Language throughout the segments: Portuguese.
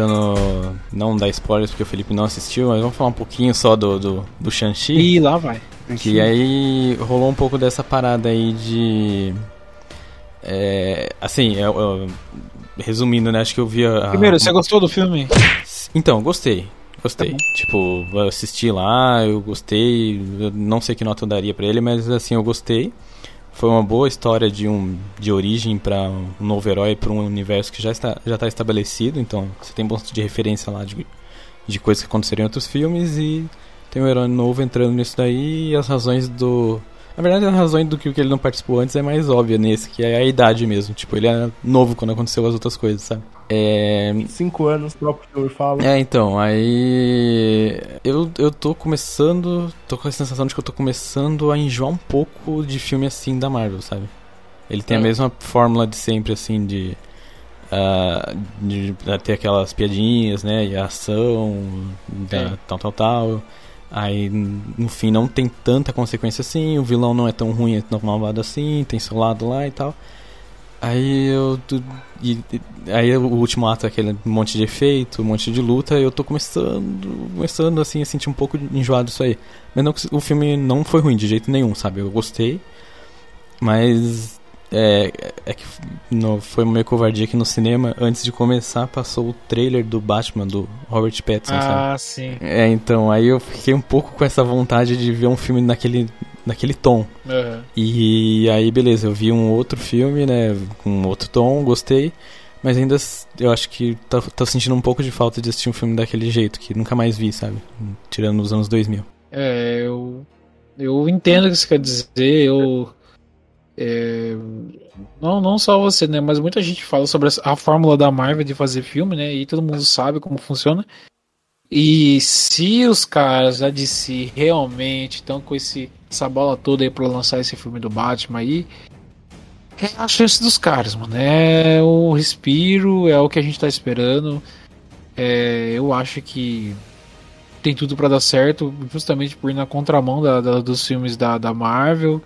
tentando não dar spoilers porque o Felipe não assistiu, mas vamos falar um pouquinho só do, do, do Shang-Chi. E lá vai. Que aí rolou um pouco dessa parada aí de. É, assim, eu, eu, resumindo, né? Acho que eu vi a. Primeiro, você gostou do filme? Então, gostei. Gostei. Tá tipo, eu assisti lá, eu gostei. Eu não sei que nota eu daria pra ele, mas assim, eu gostei. Foi uma boa história de, um, de origem para um novo herói, para um universo que já está, já está estabelecido. Então, você tem bastante de referência lá de, de coisas que aconteceram em outros filmes e tem um herói novo entrando nisso daí e as razões do. Na verdade, a razão do que ele não participou antes é mais óbvia nesse, que é a idade mesmo. Tipo, ele era novo quando aconteceu as outras coisas, sabe? É... Cinco anos, o próprio filme fala. É, então, aí. Eu, eu tô começando. Tô com a sensação de que eu tô começando a enjoar um pouco de filme assim da Marvel, sabe? Ele tem é. a mesma fórmula de sempre, assim, de. Uh, de, de ter aquelas piadinhas, né? E a ação, da, é. tal, tal, tal. Aí, no fim, não tem tanta consequência assim. O vilão não é tão ruim, é tão malvado assim. Tem seu lado lá e tal. Aí eu. E, aí o último ato é aquele monte de efeito, um monte de luta. Eu tô começando. Começando assim a sentir um pouco enjoado isso aí. Mas não, o filme não foi ruim de jeito nenhum, sabe? Eu gostei. Mas é, é que no, foi meio covardia que no cinema, antes de começar, passou o trailer do Batman, do Robert Pattinson, ah, sabe? Ah, sim. É, então, aí eu fiquei um pouco com essa vontade de ver um filme naquele, naquele tom. Uhum. E aí, beleza, eu vi um outro filme, né, com outro tom, gostei. Mas ainda eu acho que tô, tô sentindo um pouco de falta de assistir um filme daquele jeito, que nunca mais vi, sabe? Tirando os anos 2000. É, eu. Eu entendo o que você quer dizer, eu é, não, não só você, né? Mas muita gente fala sobre a fórmula da Marvel de fazer filme, né? E todo mundo sabe como funciona. E se os caras da DC realmente estão com esse, essa bola toda aí pra lançar esse filme do Batman aí, é a chance dos caras, mano. É o respiro, é o que a gente tá esperando. É, eu acho que tem tudo para dar certo, justamente por ir na contramão da, da, dos filmes da, da Marvel.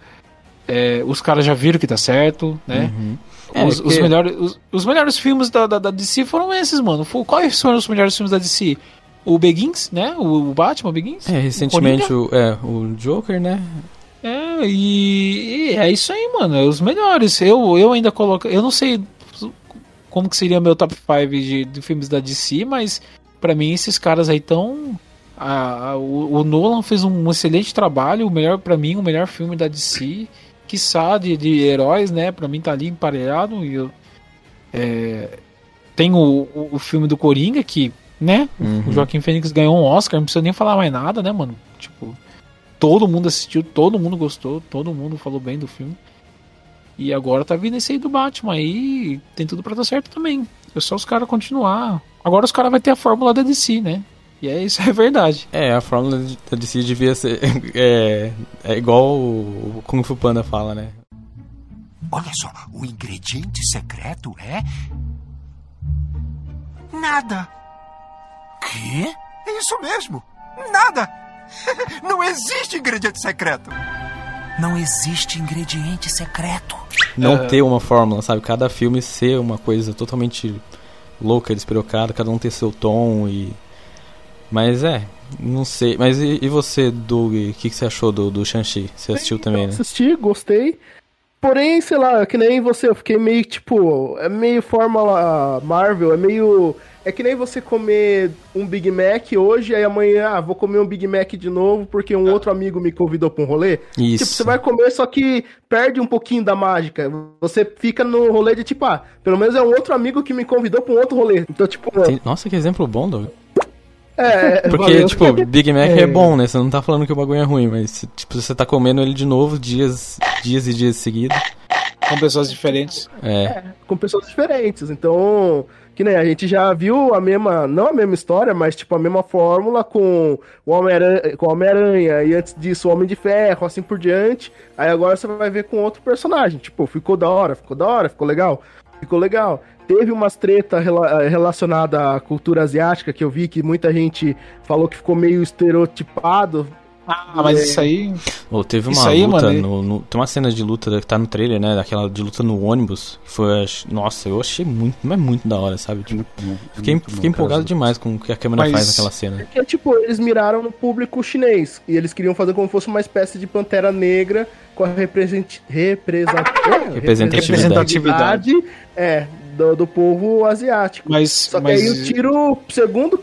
É, os caras já viram que tá certo, né? Uhum. É, os, os, melhores, os, os, melhores filmes da, da, da, DC foram esses, mano. Quais foram os melhores filmes da DC? O Begins, né? O, o Batman Begins. É, recentemente o, é, o Joker, né? É, e, e, é isso aí, mano. É os melhores. Eu, eu ainda coloco. Eu não sei como que seria meu top 5 de, de filmes da DC, mas para mim esses caras aí tão. A, a, o, o, Nolan fez um excelente trabalho, o melhor para mim, o melhor filme da DC quiçá, de, de heróis, né? Pra mim tá ali emparelhado. E eu, é, tem o, o, o, filme do Coringa, que, né? Uhum. O Joaquim Fênix ganhou um Oscar, não precisa nem falar mais nada, né, mano? Tipo, todo mundo assistiu, todo mundo gostou, todo mundo falou bem do filme. E agora tá vindo esse aí do Batman aí, tem tudo pra dar certo também. É só os caras continuar. Agora os caras vão ter a fórmula da DC, né? E é isso, é verdade. É, a fórmula da DC devia ser. É, é igual o Kung Fu Panda fala, né? Olha só, o ingrediente secreto é. Nada. Quê? É isso mesmo. Nada. Não existe ingrediente secreto. Não existe ingrediente secreto. Não uhum. ter uma fórmula, sabe? Cada filme ser uma coisa totalmente louca, despirocada, cada um ter seu tom e mas é, não sei. Mas e, e você, Doug, o que, que, você achou do, do Shang-Chi? Você assistiu também, né? Assisti, gostei. Porém, sei lá, que nem você, eu fiquei meio tipo. É meio fórmula Marvel, é meio. É que nem você comer um Big Mac hoje, aí amanhã, ah, vou comer um Big Mac de novo porque um outro amigo me convidou pra um rolê. Isso. Tipo, você vai comer, só que perde um pouquinho da mágica. Você fica no rolê de tipo, ah, pelo menos é um outro amigo que me convidou pra um outro rolê. Então, tipo. Nossa, que exemplo bom, Doug. É, Porque, valeu. tipo, Big Mac é. é. bom, né? Você não tá falando que o bagulho é ruim, mas, tipo, você tá comendo ele de novo dias, dias e dias seguidos. Com pessoas diferentes. É. é. Com pessoas diferentes. Então, que nem a gente já viu a mesma, não a mesma história, mas, tipo, a mesma fórmula com o Homem-Aranha, com Homem-Aranha e antes disso o Homem de Ferro, assim por diante. Aí agora você vai ver com outro personagem. Tipo, ficou da hora, ficou da hora, ficou legal. Ficou legal. Teve umas treta rela relacionada à cultura asiática que eu vi que muita gente falou que ficou meio estereotipado Ah, mas isso aí. Ô, teve uma aí, luta, mano, no, no- tem uma cena de luta que tá no trailer, né? Daquela de luta no ônibus. Que foi, nossa, eu achei muito, mas muito da hora, sabe? Tipo, fiquei, Muito fiquei empolgado demais com o que a câmera Mas- faz naquela cena. Que é tipo, eles miraram no público chinês. E eles queriam fazer como se fosse uma espécie de pantera negra com a represent... é, Representatividade. representatividade, é, do, do povo asiático. Mas. Só que mas... aí o tiro, segundo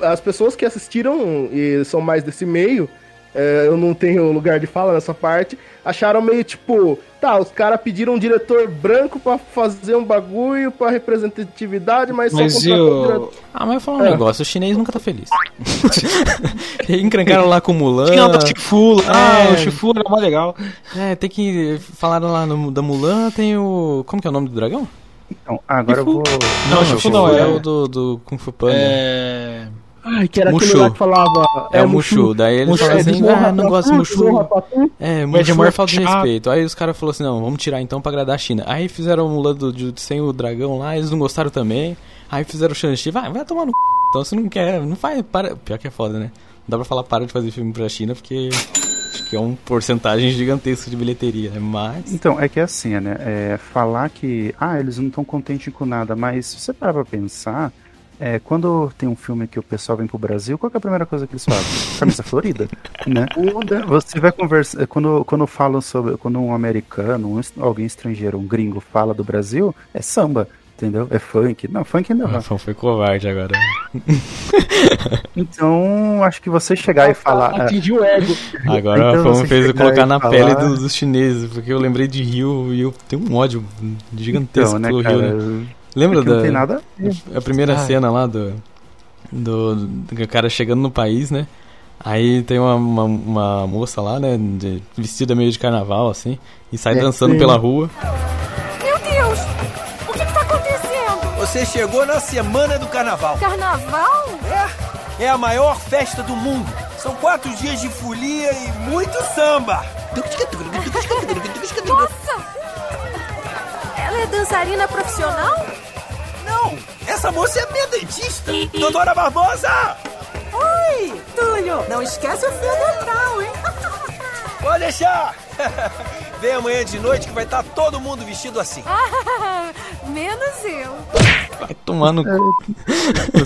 as pessoas que assistiram e são mais desse meio, é, eu não tenho lugar de fala nessa parte, acharam meio tipo, tá, os caras pediram um diretor branco pra fazer um bagulho pra representatividade, mas, Mas só e contratou um o. diretor. Ah, mas eu vou falar um É. negócio, o chinês nunca tá feliz. Encrencaram lá com o Mulan. Tinha o Shifu lá, É. o Shifu era mais legal. É, tem que. Falaram lá no, da Mulan, tem o. Como que é o nome do dragão? Então, agora eu vou. Não, o Shifu não, é, é- o do, do Kung Fu Panda. É. Ai, que era Mushu. aquele lá que falava... É, o Mushu. Daí eles Mushu, falaram é, assim: ah, não gosto de tu, Mushu. É, Mushu é Murphy falta de respeito. Aí os caras falaram assim: não, vamos tirar então pra agradar a China. Aí fizeram o Mulan do, de- sem o dragão lá, eles não gostaram também. Aí fizeram o Shang-Chi, vai, vai tomar no c. Então você não quer, não faz. Para... Pior que é foda, né? Não dá pra falar para de fazer filme pra China porque acho que é uma porcentagem gigantesca de bilheteria, né? Mas. Então, é que é assim, né? É, falar que, ah, eles não estão contentes com nada, mas se você parar pra pensar, é, quando tem um filme que o pessoal vem pro Brasil, qual que é a primeira coisa que eles fazem? Camisa florida, né? Você vai conversar, quando, quando falam sobre, quando um americano, um, alguém estrangeiro, um gringo fala do Brasil, é samba, entendeu? É funk. Não, funk O não. Rafão foi covarde agora. Então, acho que você chegar e falar... ah, Atingiu o ego. Agora Então o fez eu colocar na falar- pele dos, dos chineses, porque eu lembrei de Rio e eu tenho um ódio gigantesco Então, né, pelo cara? Rio, né? Lembra Porque não tem da nada a a primeira Ah. cena lá do, do, do cara chegando no país, né? Aí tem uma, uma, uma moça lá, né, de- vestida meio de carnaval, assim, e sai É, dançando sim. pela rua. Meu Deus! O que está acontecendo? Você chegou na semana do carnaval. Carnaval? É a maior festa do mundo. São quatro dias de folia e muito samba. Nossa! Ela é dançarina profissional? Essa moça é minha dentista. Doutora Barbosa! Oi, Túlio! Não esquece o fio dental, hein? Pode deixar. Vem amanhã de noite que vai estar todo mundo vestido assim. Menos eu. Vai tomar no cu.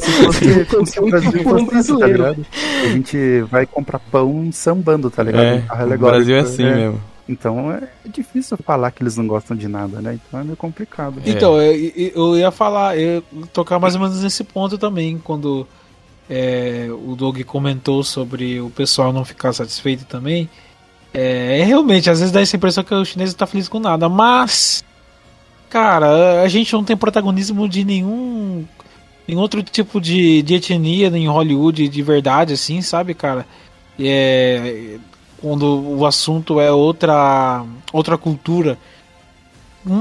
Se fosse, como se o Brasil um fosse isso, tá brasileiro. ligado? A gente vai comprar pão sambando, tá ligado? É, o alegórico, Brasil é assim é. mesmo. Então é difícil falar que eles não gostam de nada, né? Então é meio complicado. É. Então, eu, eu- eu ia falar, eu ia tocar mais ou menos nesse ponto também, quando é, o Doug comentou sobre o pessoal não ficar satisfeito também. É, é realmente, às vezes dá essa impressão que o chinês não tá feliz com nada, mas, cara, a gente não tem protagonismo de nenhum, nenhum outro tipo de, de etnia em Hollywood de verdade, assim, sabe, cara? É, quando o assunto é outra, outra cultura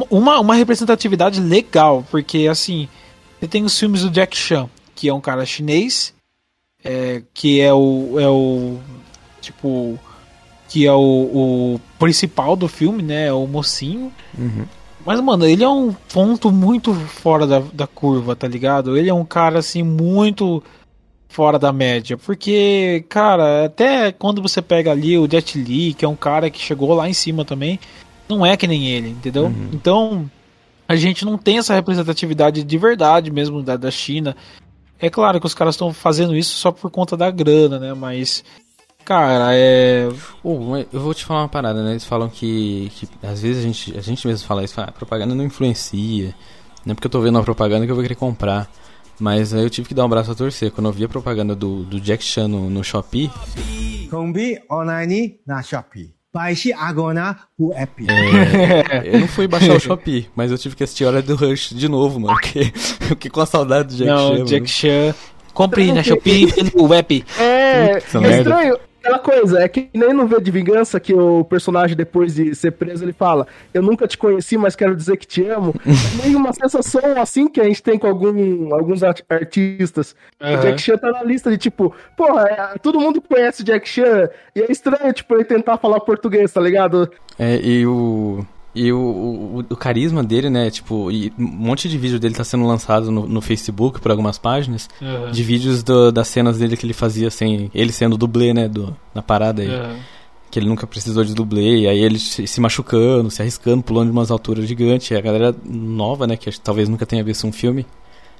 uma, uma representatividade legal, porque assim, você tem os filmes do Jack Chan, que é um cara chinês, é, que é o, é o tipo, que é o, o principal do filme, né, é o mocinho. Uhum. Mas, mano, ele é um ponto muito fora da, da curva, tá ligado? Ele é um cara, assim, muito fora da média. Porque, cara, até quando você pega ali o Jet Li, que é um cara que chegou lá em cima também, não é que nem ele, entendeu? Uhum. Então, a gente não tem essa representatividade de verdade mesmo da, da China. É claro que os caras estão fazendo isso só por conta da grana, né? Mas, cara, é. Mas eu vou te falar uma parada, né? Eles falam que, que às vezes a gente, a gente mesmo fala isso, fala, ah, propaganda não influencia. Não é porque eu tô vendo uma propaganda que eu vou querer comprar. Mas aí eu tive que dar um abraço a torcer. Quando eu vi a propaganda do, do Jack Chan no, no Shopee. Combi online na Shopee. Baixe agora o app. É, eu não fui baixar o Shopee, mas eu tive que assistir Hora do Rush de novo, mano. Porque eu fiquei com a saudade do Jack não, Chan. Jack Chan. Compre na Shopee pelo app. É, Puta, é estranho. Aquela coisa, é que nem no V de Vingança, que o personagem, depois de ser preso, ele fala: Eu nunca te conheci, mas quero dizer que te amo. é meio uma sensação assim que a gente tem com algum, alguns art- artistas. O Aham. Jack Chan tá na lista de tipo, porra, é, todo mundo conhece o Jack Chan, e é estranho, tipo, ele tentar falar português, tá ligado? É, e o. E o, o, o carisma dele, né? Tipo, e um monte de vídeo dele tá sendo lançado no, no Facebook por algumas páginas. Uhum. De vídeos do- das cenas dele que ele fazia sem. Ele sendo dublê, né? Do, na parada aí. Uhum. Que ele nunca precisou de dublê. E aí ele se, machucando, se arriscando, pulando de umas alturas gigantes. E a galera nova, né? Que talvez nunca tenha visto um filme.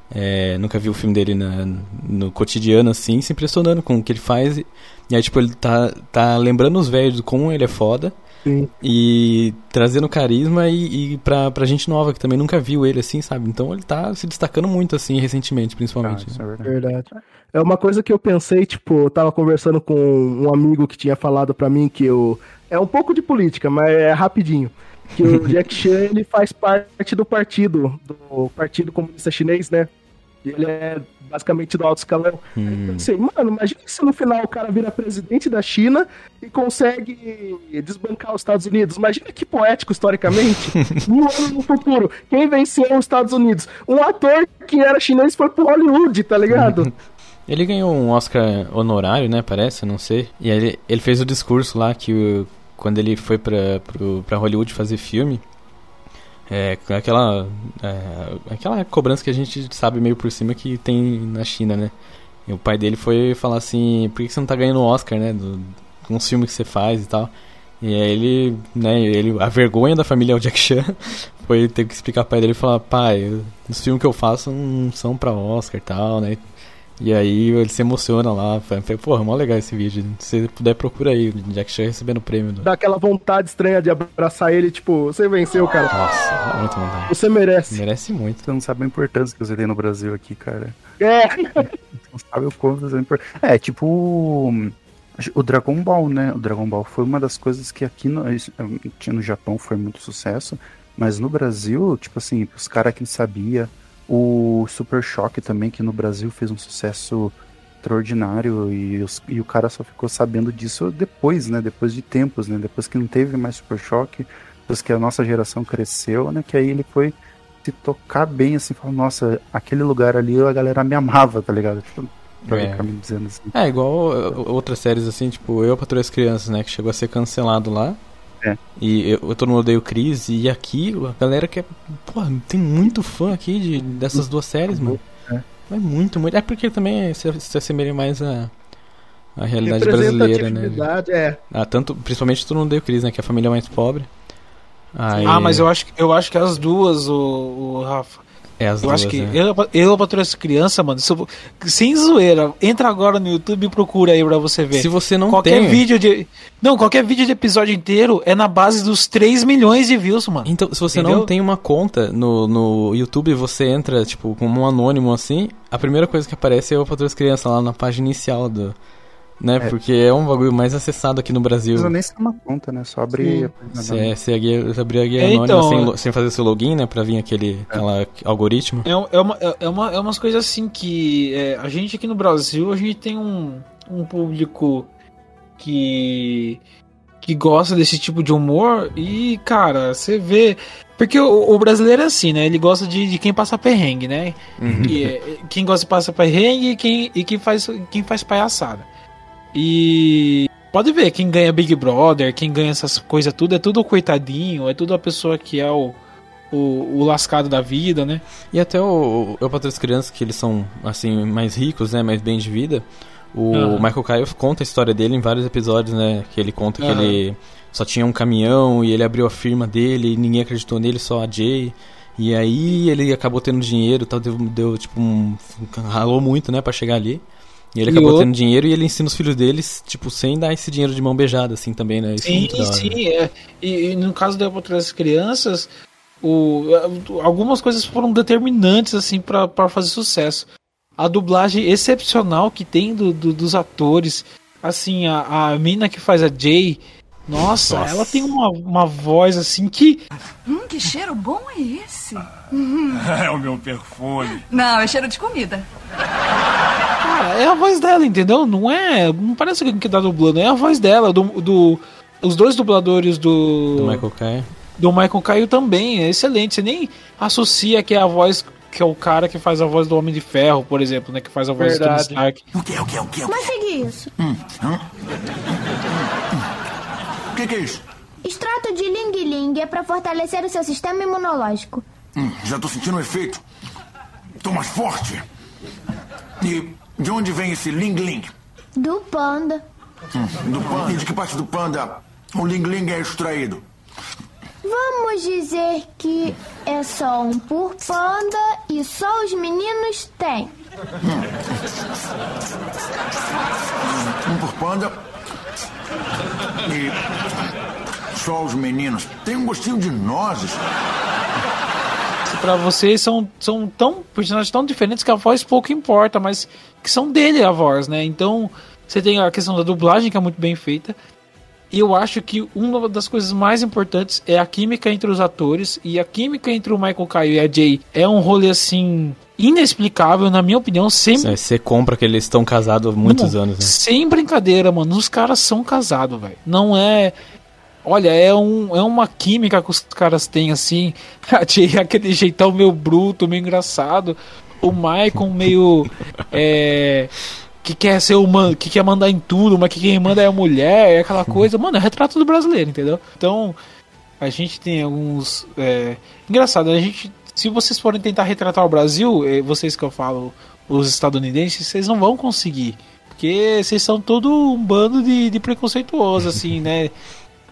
é, nunca viu o filme dele na- no cotidiano, assim, se impressionando com o que ele faz. E, e aí, tipo, ele tá, tá lembrando os velhos de como ele é foda. Sim. E trazendo carisma e, e pra, pra gente nova que também nunca viu ele assim, sabe? Então ele tá se destacando muito assim, recentemente, principalmente. Ah, isso é verdade. Verdade. É uma coisa que eu pensei, tipo, eu tava conversando com um amigo que tinha falado pra mim que eu. É um pouco de política, mas é rapidinho. Que o Jack Chan ele faz parte do partido, do Partido Comunista Chinês, né? Ele é basicamente do alto escalão. Hum. Eu pensei, mano, imagina se no final o cara vira presidente da China e consegue desbancar os Estados Unidos. Imagina que poético historicamente. Mil anos no futuro, quem venceu os Estados Unidos? Um ator que era chinês foi pro Hollywood, tá ligado? Ele ganhou um Oscar honorário, né? Parece, não sei. E aí ele, ele fez o discurso lá que o- quando ele foi pra, pro, pra Hollywood fazer filme. É, aquela, é, aquela cobrança que a gente sabe meio por cima que tem na China, né? E o pai dele foi falar assim: por que você não tá ganhando Oscar, né? Do, com os filmes que você faz e tal. E aí ele, né, ele, a vergonha da família é o Jack Chan foi ter que explicar pro pai dele falar: pai, os filmes que eu faço não são pra Oscar e tal, né? E aí ele se emociona lá. Falei, porra, mó legal esse vídeo. Se você puder, procura aí. o Jack Chan recebendo o prêmio. Dá aquela vontade estranha de abraçar ele, tipo, você venceu, cara. Nossa, dá muita vontade. Você merece. Merece muito. Você não sabe a importância que você tem no Brasil aqui, cara. É. Não sabe o quanto você é importante. É, tipo. o- Dragon Ball, né? O Dragon Ball foi uma das coisas que aqui no, no Japão foi muito sucesso. Mas no Brasil, tipo assim, os caras que sabia. O Super Choque também, que no Brasil fez um sucesso extraordinário. E, os- e o cara só ficou sabendo disso depois, né? Depois de tempos, né? Depois que não teve mais Super Choque. Depois que a nossa geração cresceu, né? Que aí ele foi se tocar bem, assim, falar, nossa, aquele lugar ali a galera me amava, tá ligado? Tipo, pra É. dizendo assim. É, igual uh, outras séries assim, tipo Eu Patrulho as Crianças, né? Que chegou a ser cancelado lá. É. E eu, eu todo mundo odeio o Chris. E aqui a galera que é. Pô, tem muito fã aqui de, dessas duas séries, mano. É. É muito, muito. É porque também se, se assemelha mais a. A realidade brasileira, né? É. Ah, tanto, principalmente todo mundo odeia o Chris, né? Que é a família mais pobre. Aí, Ah, mas eu acho, que- eu acho que as duas, o, o Rafa. É as Eu duas, acho que né? eu, eu patrulho essa criança, mano. eu- sem zoeira. Entra agora no YouTube e procura aí pra você ver. Se você não qualquer tem. vídeo de. Não, qualquer vídeo de episódio inteiro é na base dos 3 milhões de views, mano. Então, se você Entendeu? não tem uma conta no, no YouTube, você entra, tipo, como um anônimo assim, a primeira coisa que aparece é o Patrulha das Crianças lá na página inicial do. Né? É. Porque é um bagulho mais acessado aqui no Não Brasil. precisa nem ser uma conta, né? Só abrir Sim. a página Você da- é, você é guia, você abrir a guia É, anônima então, sem, é. sem fazer seu login, né? Pra vir aquele aquela algoritmo. É, é, uma, é, é uma, é umas coisas assim que é, a gente aqui no Brasil, a gente tem um, um público que, que gosta desse tipo de humor e, cara, você vê. Porque o, o brasileiro é assim, né? Ele gosta de, de quem passa perrengue, né? E, é, quem gosta de passar perrengue e quem, e quem, faz, quem faz palhaçada. E pode ver, quem ganha Big Brother, quem ganha essas coisas tudo, é tudo o coitadinho, é tudo a pessoa que é o, o, o lascado da vida, né? E até o, Eu Patrulho das Crianças, que eles são, assim, mais ricos, né? Mais bem de vida. O Aham. Michael Caio conta a história dele em vários episódios, né? Que ele conta que Aham. ele só tinha um caminhão e ele abriu a firma dele e ninguém acreditou nele, só a Jay. E aí ele acabou tendo dinheiro, tal, deu, deu tipo um. ralou muito, né, pra chegar ali. E ele E acabou outro- tendo dinheiro e ele ensina os filhos deles, tipo, sem dar esse dinheiro de mão beijada, assim, também, né? Isso é Sim, hora. sim. É. E, e no caso da Patrulha das Crianças, o, algumas coisas foram determinantes assim para fazer sucesso. A dublagem excepcional que tem do, do- dos atores, assim, a, a mina que faz a Jay, nossa, Nossa. ela tem uma, uma voz assim que Hum, que cheiro bom é esse? É o meu perfume. Não, é cheiro de comida. Cara, é a voz dela, entendeu? Não é. Não parece alguém que tá dublando, é a voz dela, do. do os dois dubladores do. Do Michael Caio. do Michael Caio também, é excelente. Você nem associa que é a voz. Que é o cara que faz a voz do Homem de Ferro, por exemplo, né? Que faz a voz do Tony Verdade. Stark. O que, o que, o que? Mas segue isso. O que, que é isso? Extrato de Ling Ling é pra fortalecer o seu sistema imunológico. Hum, já tô sentindo o efeito. Tô mais forte. E de onde vem esse Ling Ling? Do panda. Hum, do panda? E de que parte do panda o Ling Ling é extraído? Vamos dizer que é só um por panda e só os meninos têm. Um por panda e só os meninos. Tem um gostinho de nozes. Pra vocês são, são tão personagens tão diferentes que a voz pouco importa, mas que são dele a voz, né? Então você tem a questão da dublagem que é muito bem feita. E eu acho que uma das coisas mais importantes é a química entre os atores. E a química entre o Michael Caio e a Jay é um rolê assim. Inexplicável, na minha opinião, sempre. Você compra que eles estão casados há muitos Não, anos, né? Sem brincadeira, mano. Os caras são casados, velho. Não é. Olha, é, um, é uma química que os caras têm, assim. Aquele jeitão meio bruto, meio engraçado. O Michael meio. é, que quer ser humano, que quer mandar em tudo, mas que quem manda é a mulher, é aquela coisa. Mano, é retrato do brasileiro, entendeu? Então, a gente tem alguns. É... Engraçado, a gente. Se vocês forem tentar retratar o Brasil, eh, vocês que eu falo, os estadunidenses, vocês não vão conseguir. Porque vocês são todo um bando de, de preconceituosos, assim, né?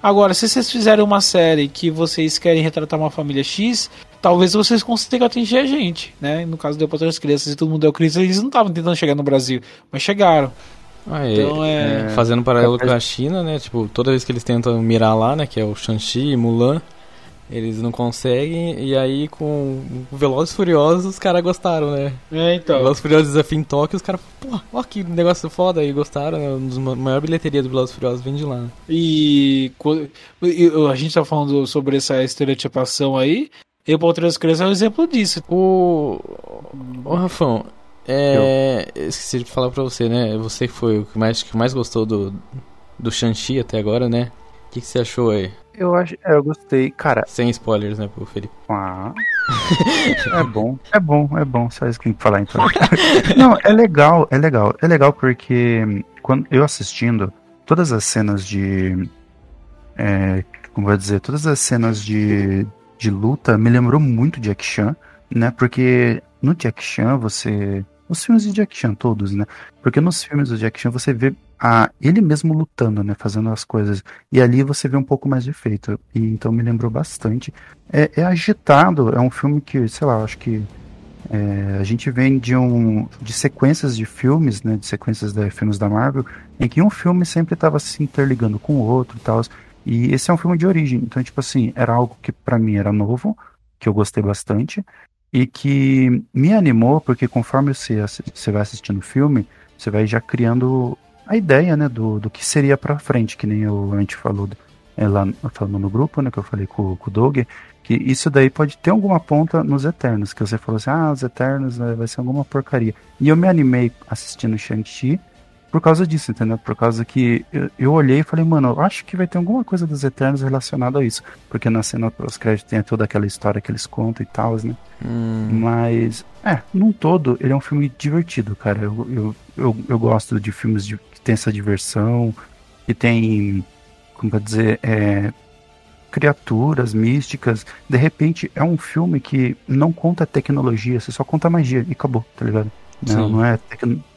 Agora, se vocês fizerem uma série que vocês querem retratar uma família X, talvez vocês consigam atingir a gente, né? No caso, deu para as crianças e todo mundo deu crise, eles não estavam tentando chegar no Brasil, mas chegaram. Ah, então, é... Fazendo paralelo com a China, né? Tipo, toda vez que eles tentam mirar lá, né? Que é o Shang-Chi e Mulan, eles não conseguem. E aí, com Velozes e Furiosos, os caras gostaram, né? É, então. Velozes e Furiosos Desafio em Tóquio, os caras, pô, ó que negócio foda aí, gostaram, né? Um dos maior bilheteria do Velozes e Furiosos vem de lá. Né? E, e a gente tá falando sobre essa estereotipação aí. Eu, para outras crianças, é um exemplo disso. O. Ô, Rafão, é. Eu esqueci de falar pra você, né? Você que foi o que mais, que mais gostou do, do Shang-Chi até agora, né? O que, que você achou aí? Eu acho, é, eu gostei, cara. Sem spoilers, né, pro Felipe? Ah. é bom, é bom, é bom. Só isso que tem que falar então. Não, é legal, é legal, é legal porque quando eu assistindo todas as cenas de, é, como vou dizer, todas as cenas de de luta me lembrou muito Jack Chan, né? Porque no Jack Chan você. Os filmes de Jack Chan, todos, né? Porque nos filmes do Jack Chan você vê a, ele mesmo lutando, né? Fazendo as coisas. E ali você vê um pouco mais de efeito. E então me lembrou bastante. É, é agitado, é um filme que, sei lá, acho que. É, a gente vem de um de sequências de filmes, né, de sequências de filmes da Marvel, em que um filme sempre estava se interligando com o outro e tal. E esse é um filme de origem. Então, tipo assim, era algo que para mim era novo, que eu gostei bastante, e que me animou, porque conforme você, você vai assistindo o filme, você vai já criando a ideia, né, do, do que seria pra frente, que nem eu, a gente falou é, lá falando no grupo, né, que eu falei com, com o Doug, que isso daí pode ter alguma ponta nos Eternos, que você falou assim, ah, os Eternos né, vai ser alguma porcaria. E eu me animei assistindo Shang-Chi, por causa disso, entendeu? Por causa que eu, eu, olhei e falei, mano, eu acho que vai ter alguma coisa dos Eternos relacionada a isso. Porque na cena pós-crédito tem toda aquela história que eles contam e tal, né? Hum. Mas, é, num todo, ele é um filme divertido, cara. Eu, eu, eu, eu gosto de filmes de, tem essa diversão, que tem, como pra dizer, é, criaturas místicas. De repente, é um filme que não conta tecnologia, você só conta magia e acabou, tá ligado? Não, não é,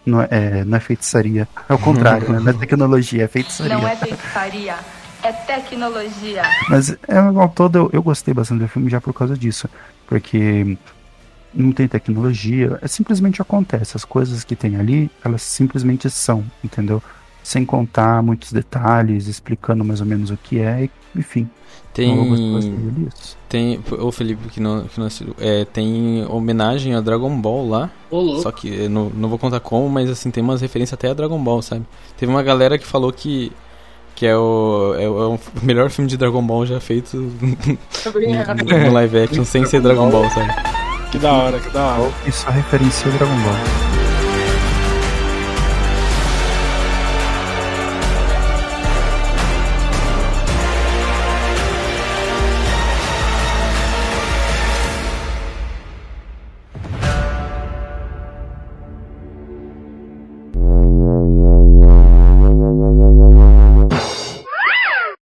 não, é, não é feitiçaria. É o contrário, né? Não é tecnologia, é feitiçaria. Não é feitiçaria, é tecnologia. Mas, é, ao todo, eu, eu gostei bastante do filme já por causa disso. Porque não tem tecnologia, é, simplesmente acontece. As coisas que tem ali, elas simplesmente são, entendeu? Sem contar muitos detalhes, explicando mais ou menos o que é, enfim. Tem. Tem. O Felipe que não, que não é, tem homenagem a Dragon Ball lá. Olô. Só que não, não vou contar como, mas assim, tem umas referências até a Dragon Ball, sabe? Teve uma galera que falou que. Que é o, é o, é o melhor filme de Dragon Ball já feito no, no live action sem ser Dragon Ball, sabe? Que da hora, que da hora. Isso referencia o Dragon Ball.